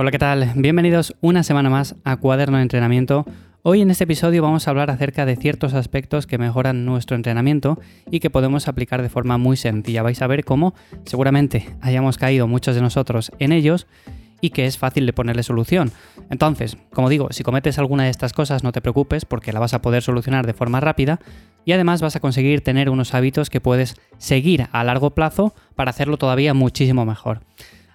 Hola, ¿qué tal? Bienvenidos una semana más a Cuaderno de Entrenamiento. Hoy en este episodio vamos a hablar acerca de ciertos aspectos que mejoran nuestro entrenamiento y que podemos aplicar de forma muy sencilla. Vais a ver cómo seguramente hayamos caído muchos de nosotros en ellos y que es fácil de ponerle solución. Entonces, como digo, si cometes alguna de estas cosas no te preocupes porque la vas a poder solucionar de forma rápida y además vas a conseguir tener unos hábitos que puedes seguir a largo plazo para hacerlo todavía muchísimo mejor.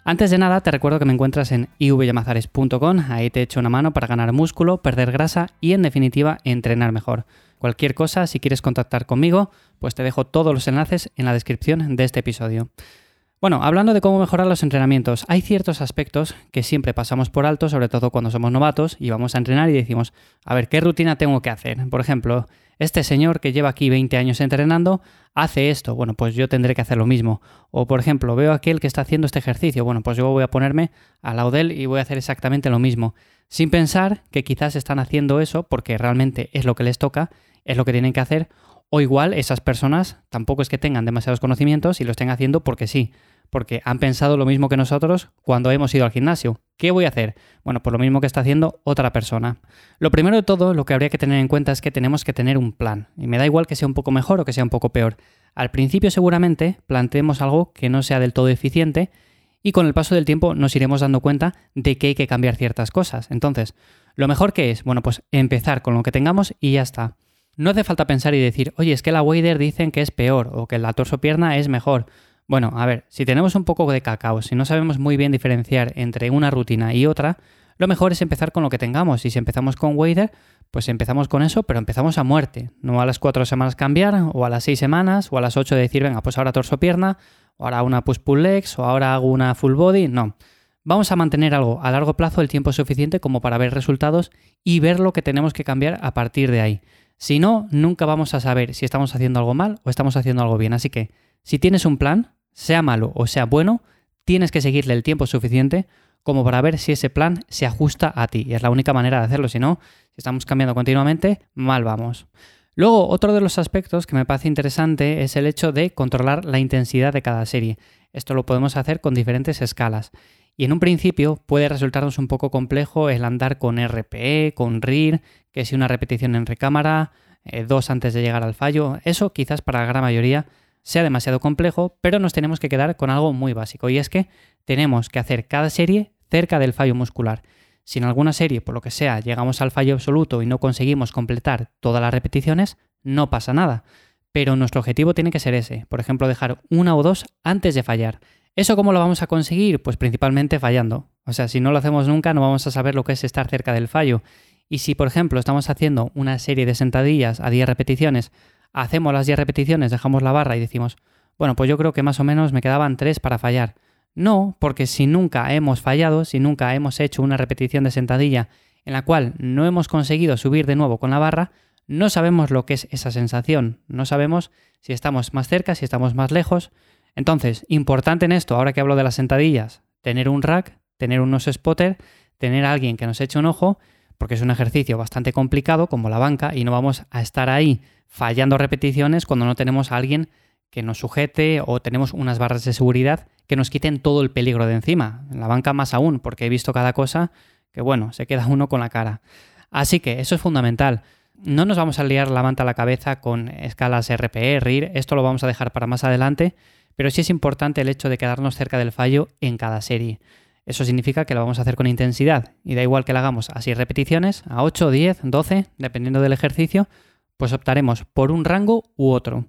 Antes de nada, te recuerdo que me encuentras en ivyamazares.com, ahí te echo una mano para ganar músculo, perder grasa y en definitiva entrenar mejor. Cualquier cosa, si quieres contactar conmigo, pues te dejo todos los enlaces en la descripción de este episodio. Bueno, hablando de cómo mejorar los entrenamientos, hay ciertos aspectos que siempre pasamos por alto, sobre todo cuando somos novatos y vamos a entrenar y decimos, a ver, ¿qué rutina tengo que hacer? Por ejemplo, este señor que lleva aquí 20 años entrenando hace esto, bueno, pues yo tendré que hacer lo mismo. O por ejemplo, veo a aquel que está haciendo este ejercicio, bueno, pues yo voy a ponerme al lado de él y voy a hacer exactamente lo mismo, sin pensar que quizás están haciendo eso porque realmente es lo que les toca, es lo que tienen que hacer, o igual esas personas tampoco es que tengan demasiados conocimientos y lo estén haciendo porque sí porque han pensado lo mismo que nosotros cuando hemos ido al gimnasio. ¿Qué voy a hacer? Bueno, pues lo mismo que está haciendo otra persona. Lo primero de todo, lo que habría que tener en cuenta es que tenemos que tener un plan. Y me da igual que sea un poco mejor o que sea un poco peor. Al principio seguramente planteemos algo que no sea del todo eficiente y con el paso del tiempo nos iremos dando cuenta de que hay que cambiar ciertas cosas. Entonces, lo mejor que es, bueno, pues empezar con lo que tengamos y ya está. No hace falta pensar y decir, oye, es que la Wader dicen que es peor o que la torso pierna es mejor bueno, a ver, si tenemos un poco de cacao, si no sabemos muy bien diferenciar entre una rutina y otra, lo mejor es empezar con lo que tengamos. Y si empezamos con Wader, pues empezamos con eso, pero empezamos a muerte. No a las cuatro semanas cambiar, o a las seis semanas, o a las ocho decir, venga, pues ahora torso pierna, o ahora una push pull legs, o ahora hago una full body. No. Vamos a mantener algo a largo plazo el tiempo suficiente como para ver resultados y ver lo que tenemos que cambiar a partir de ahí. Si no, nunca vamos a saber si estamos haciendo algo mal o estamos haciendo algo bien. Así que, si tienes un plan, sea malo o sea bueno, tienes que seguirle el tiempo suficiente como para ver si ese plan se ajusta a ti. Y es la única manera de hacerlo. Si no, si estamos cambiando continuamente, mal vamos. Luego, otro de los aspectos que me parece interesante es el hecho de controlar la intensidad de cada serie. Esto lo podemos hacer con diferentes escalas. Y en un principio puede resultarnos un poco complejo el andar con RPE, con RIR, que si una repetición en recámara, eh, dos antes de llegar al fallo. Eso quizás para la gran mayoría sea demasiado complejo, pero nos tenemos que quedar con algo muy básico y es que tenemos que hacer cada serie cerca del fallo muscular. Si en alguna serie, por lo que sea, llegamos al fallo absoluto y no conseguimos completar todas las repeticiones, no pasa nada. Pero nuestro objetivo tiene que ser ese, por ejemplo, dejar una o dos antes de fallar. ¿Eso cómo lo vamos a conseguir? Pues principalmente fallando. O sea, si no lo hacemos nunca, no vamos a saber lo que es estar cerca del fallo. Y si, por ejemplo, estamos haciendo una serie de sentadillas a 10 repeticiones hacemos las 10 repeticiones, dejamos la barra y decimos, bueno, pues yo creo que más o menos me quedaban 3 para fallar. No, porque si nunca hemos fallado, si nunca hemos hecho una repetición de sentadilla en la cual no hemos conseguido subir de nuevo con la barra, no sabemos lo que es esa sensación, no sabemos si estamos más cerca, si estamos más lejos. Entonces, importante en esto, ahora que hablo de las sentadillas, tener un rack, tener unos spotter, tener a alguien que nos eche un ojo, porque es un ejercicio bastante complicado como la banca y no vamos a estar ahí fallando repeticiones cuando no tenemos a alguien que nos sujete o tenemos unas barras de seguridad que nos quiten todo el peligro de encima. En la banca más aún, porque he visto cada cosa que, bueno, se queda uno con la cara. Así que eso es fundamental. No nos vamos a liar la manta a la cabeza con escalas RPE, RIR, esto lo vamos a dejar para más adelante, pero sí es importante el hecho de quedarnos cerca del fallo en cada serie. Eso significa que lo vamos a hacer con intensidad y da igual que lo hagamos a 6 repeticiones, a 8, 10, 12, dependiendo del ejercicio, pues optaremos por un rango u otro.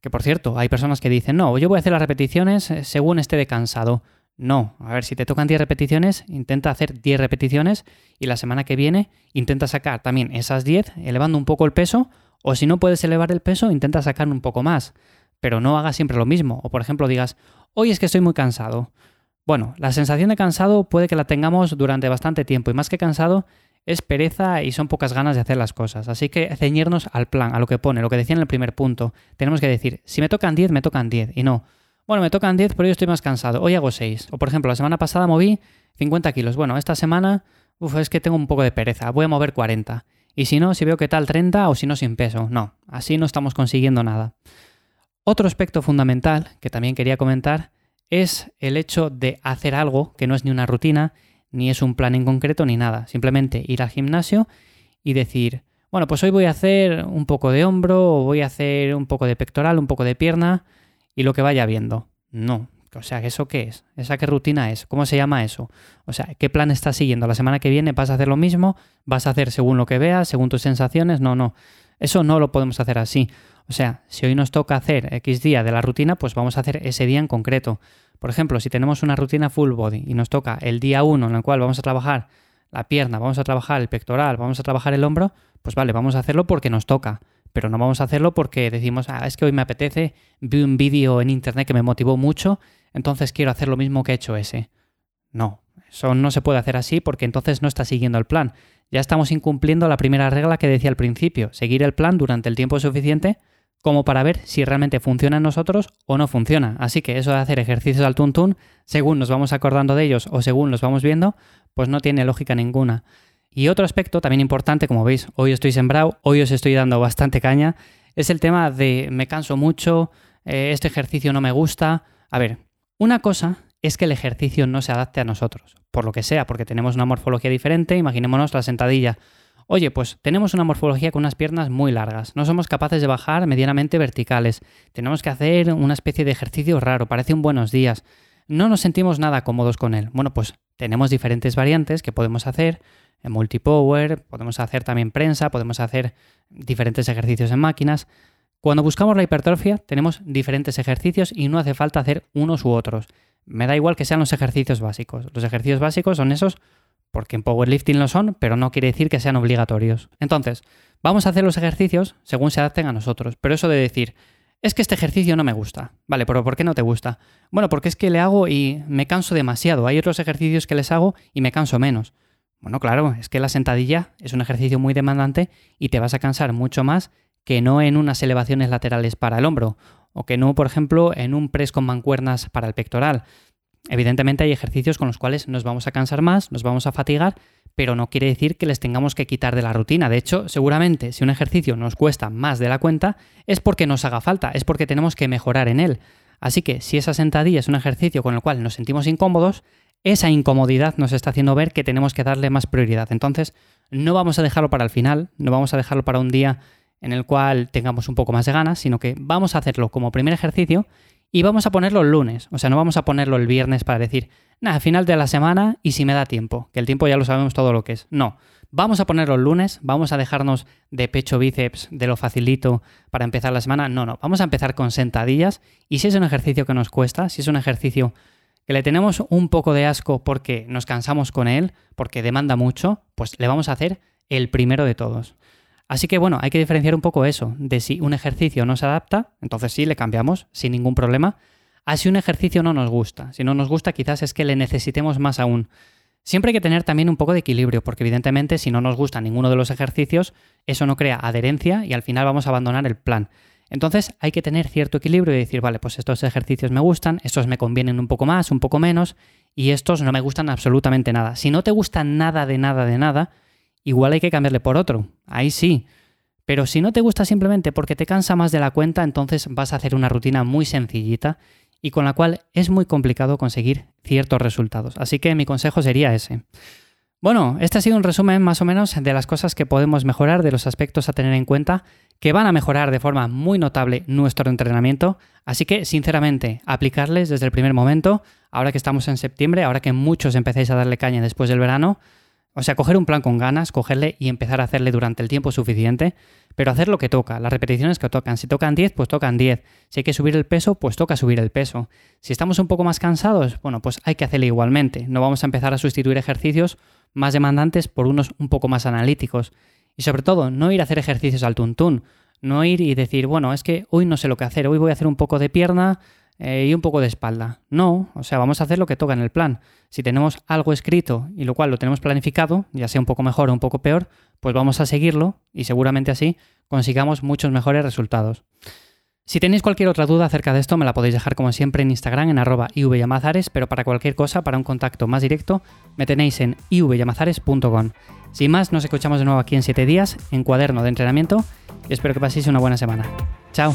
Que por cierto, hay personas que dicen, no, yo voy a hacer las repeticiones eh, según esté de cansado. No, a ver, si te tocan 10 repeticiones, intenta hacer 10 repeticiones y la semana que viene intenta sacar también esas 10, elevando un poco el peso, o si no puedes elevar el peso, intenta sacar un poco más. Pero no hagas siempre lo mismo. O por ejemplo digas, hoy es que estoy muy cansado. Bueno, la sensación de cansado puede que la tengamos durante bastante tiempo y más que cansado es pereza y son pocas ganas de hacer las cosas. Así que ceñirnos al plan, a lo que pone, lo que decía en el primer punto. Tenemos que decir, si me tocan 10, me tocan 10. Y no, bueno, me tocan 10, pero yo estoy más cansado. Hoy hago 6. O por ejemplo, la semana pasada moví 50 kilos. Bueno, esta semana, uf, es que tengo un poco de pereza. Voy a mover 40. Y si no, si veo que tal 30 o si no sin peso. No, así no estamos consiguiendo nada. Otro aspecto fundamental que también quería comentar es el hecho de hacer algo que no es ni una rutina ni es un plan en concreto ni nada. Simplemente ir al gimnasio y decir, bueno, pues hoy voy a hacer un poco de hombro o voy a hacer un poco de pectoral, un poco de pierna y lo que vaya viendo. No. O sea, ¿eso qué es? ¿Esa qué rutina es? ¿Cómo se llama eso? O sea, ¿qué plan estás siguiendo? ¿La semana que viene vas a hacer lo mismo? ¿Vas a hacer según lo que veas, según tus sensaciones? No, no. Eso no lo podemos hacer así. O sea, si hoy nos toca hacer X día de la rutina, pues vamos a hacer ese día en concreto. Por ejemplo, si tenemos una rutina full body y nos toca el día 1 en el cual vamos a trabajar la pierna, vamos a trabajar el pectoral, vamos a trabajar el hombro, pues vale, vamos a hacerlo porque nos toca. Pero no vamos a hacerlo porque decimos, ah, es que hoy me apetece, vi un vídeo en internet que me motivó mucho, entonces quiero hacer lo mismo que he hecho ese. No, eso no se puede hacer así porque entonces no está siguiendo el plan. Ya estamos incumpliendo la primera regla que decía al principio, seguir el plan durante el tiempo suficiente como para ver si realmente funciona en nosotros o no funciona. Así que eso de hacer ejercicios al tuntún, según nos vamos acordando de ellos o según los vamos viendo, pues no tiene lógica ninguna. Y otro aspecto también importante, como veis, hoy estoy sembrado, hoy os estoy dando bastante caña, es el tema de me canso mucho, eh, este ejercicio no me gusta. A ver, una cosa es que el ejercicio no se adapte a nosotros, por lo que sea, porque tenemos una morfología diferente, imaginémonos la sentadilla. Oye, pues tenemos una morfología con unas piernas muy largas, no somos capaces de bajar medianamente verticales, tenemos que hacer una especie de ejercicio raro, parece un buenos días, no nos sentimos nada cómodos con él. Bueno, pues tenemos diferentes variantes que podemos hacer, en multipower, podemos hacer también prensa, podemos hacer diferentes ejercicios en máquinas. Cuando buscamos la hipertrofia tenemos diferentes ejercicios y no hace falta hacer unos u otros. Me da igual que sean los ejercicios básicos. Los ejercicios básicos son esos porque en powerlifting lo son, pero no quiere decir que sean obligatorios. Entonces, vamos a hacer los ejercicios según se adapten a nosotros. Pero eso de decir, es que este ejercicio no me gusta. Vale, pero ¿por qué no te gusta? Bueno, porque es que le hago y me canso demasiado. Hay otros ejercicios que les hago y me canso menos. Bueno, claro, es que la sentadilla es un ejercicio muy demandante y te vas a cansar mucho más que no en unas elevaciones laterales para el hombro, o que no, por ejemplo, en un press con mancuernas para el pectoral. Evidentemente hay ejercicios con los cuales nos vamos a cansar más, nos vamos a fatigar, pero no quiere decir que les tengamos que quitar de la rutina. De hecho, seguramente si un ejercicio nos cuesta más de la cuenta, es porque nos haga falta, es porque tenemos que mejorar en él. Así que si esa sentadilla es un ejercicio con el cual nos sentimos incómodos, esa incomodidad nos está haciendo ver que tenemos que darle más prioridad. Entonces, no vamos a dejarlo para el final, no vamos a dejarlo para un día en el cual tengamos un poco más de ganas, sino que vamos a hacerlo como primer ejercicio y vamos a ponerlo el lunes, o sea, no vamos a ponerlo el viernes para decir, nada, final de la semana y si me da tiempo, que el tiempo ya lo sabemos todo lo que es. No, vamos a ponerlo el lunes, vamos a dejarnos de pecho bíceps, de lo facilito para empezar la semana. No, no, vamos a empezar con sentadillas y si es un ejercicio que nos cuesta, si es un ejercicio que le tenemos un poco de asco porque nos cansamos con él, porque demanda mucho, pues le vamos a hacer el primero de todos. Así que bueno, hay que diferenciar un poco eso, de si un ejercicio no se adapta, entonces sí, le cambiamos sin ningún problema, a si un ejercicio no nos gusta. Si no nos gusta, quizás es que le necesitemos más aún. Siempre hay que tener también un poco de equilibrio, porque evidentemente si no nos gusta ninguno de los ejercicios, eso no crea adherencia y al final vamos a abandonar el plan. Entonces hay que tener cierto equilibrio y decir, vale, pues estos ejercicios me gustan, estos me convienen un poco más, un poco menos, y estos no me gustan absolutamente nada. Si no te gusta nada de nada de nada, igual hay que cambiarle por otro. Ahí sí. Pero si no te gusta simplemente porque te cansa más de la cuenta, entonces vas a hacer una rutina muy sencillita y con la cual es muy complicado conseguir ciertos resultados. Así que mi consejo sería ese. Bueno, este ha sido un resumen más o menos de las cosas que podemos mejorar, de los aspectos a tener en cuenta, que van a mejorar de forma muy notable nuestro entrenamiento. Así que, sinceramente, aplicarles desde el primer momento, ahora que estamos en septiembre, ahora que muchos empecéis a darle caña después del verano, o sea, coger un plan con ganas, cogerle y empezar a hacerle durante el tiempo suficiente, pero hacer lo que toca, las repeticiones que tocan. Si tocan 10, pues tocan 10. Si hay que subir el peso, pues toca subir el peso. Si estamos un poco más cansados, bueno, pues hay que hacerle igualmente. No vamos a empezar a sustituir ejercicios más demandantes por unos un poco más analíticos. Y sobre todo, no ir a hacer ejercicios al tuntún. No ir y decir, bueno, es que hoy no sé lo que hacer, hoy voy a hacer un poco de pierna, eh, y un poco de espalda. No, o sea, vamos a hacer lo que toca en el plan. Si tenemos algo escrito y lo cual lo tenemos planificado, ya sea un poco mejor o un poco peor, pues vamos a seguirlo y seguramente así consigamos muchos mejores resultados. Si tenéis cualquier otra duda acerca de esto, me la podéis dejar como siempre en Instagram en arroba ivyamazares, pero para cualquier cosa, para un contacto más directo, me tenéis en ivyamazares.com. Sin más, nos escuchamos de nuevo aquí en 7 días, en cuaderno de entrenamiento, y espero que paséis una buena semana. Chao.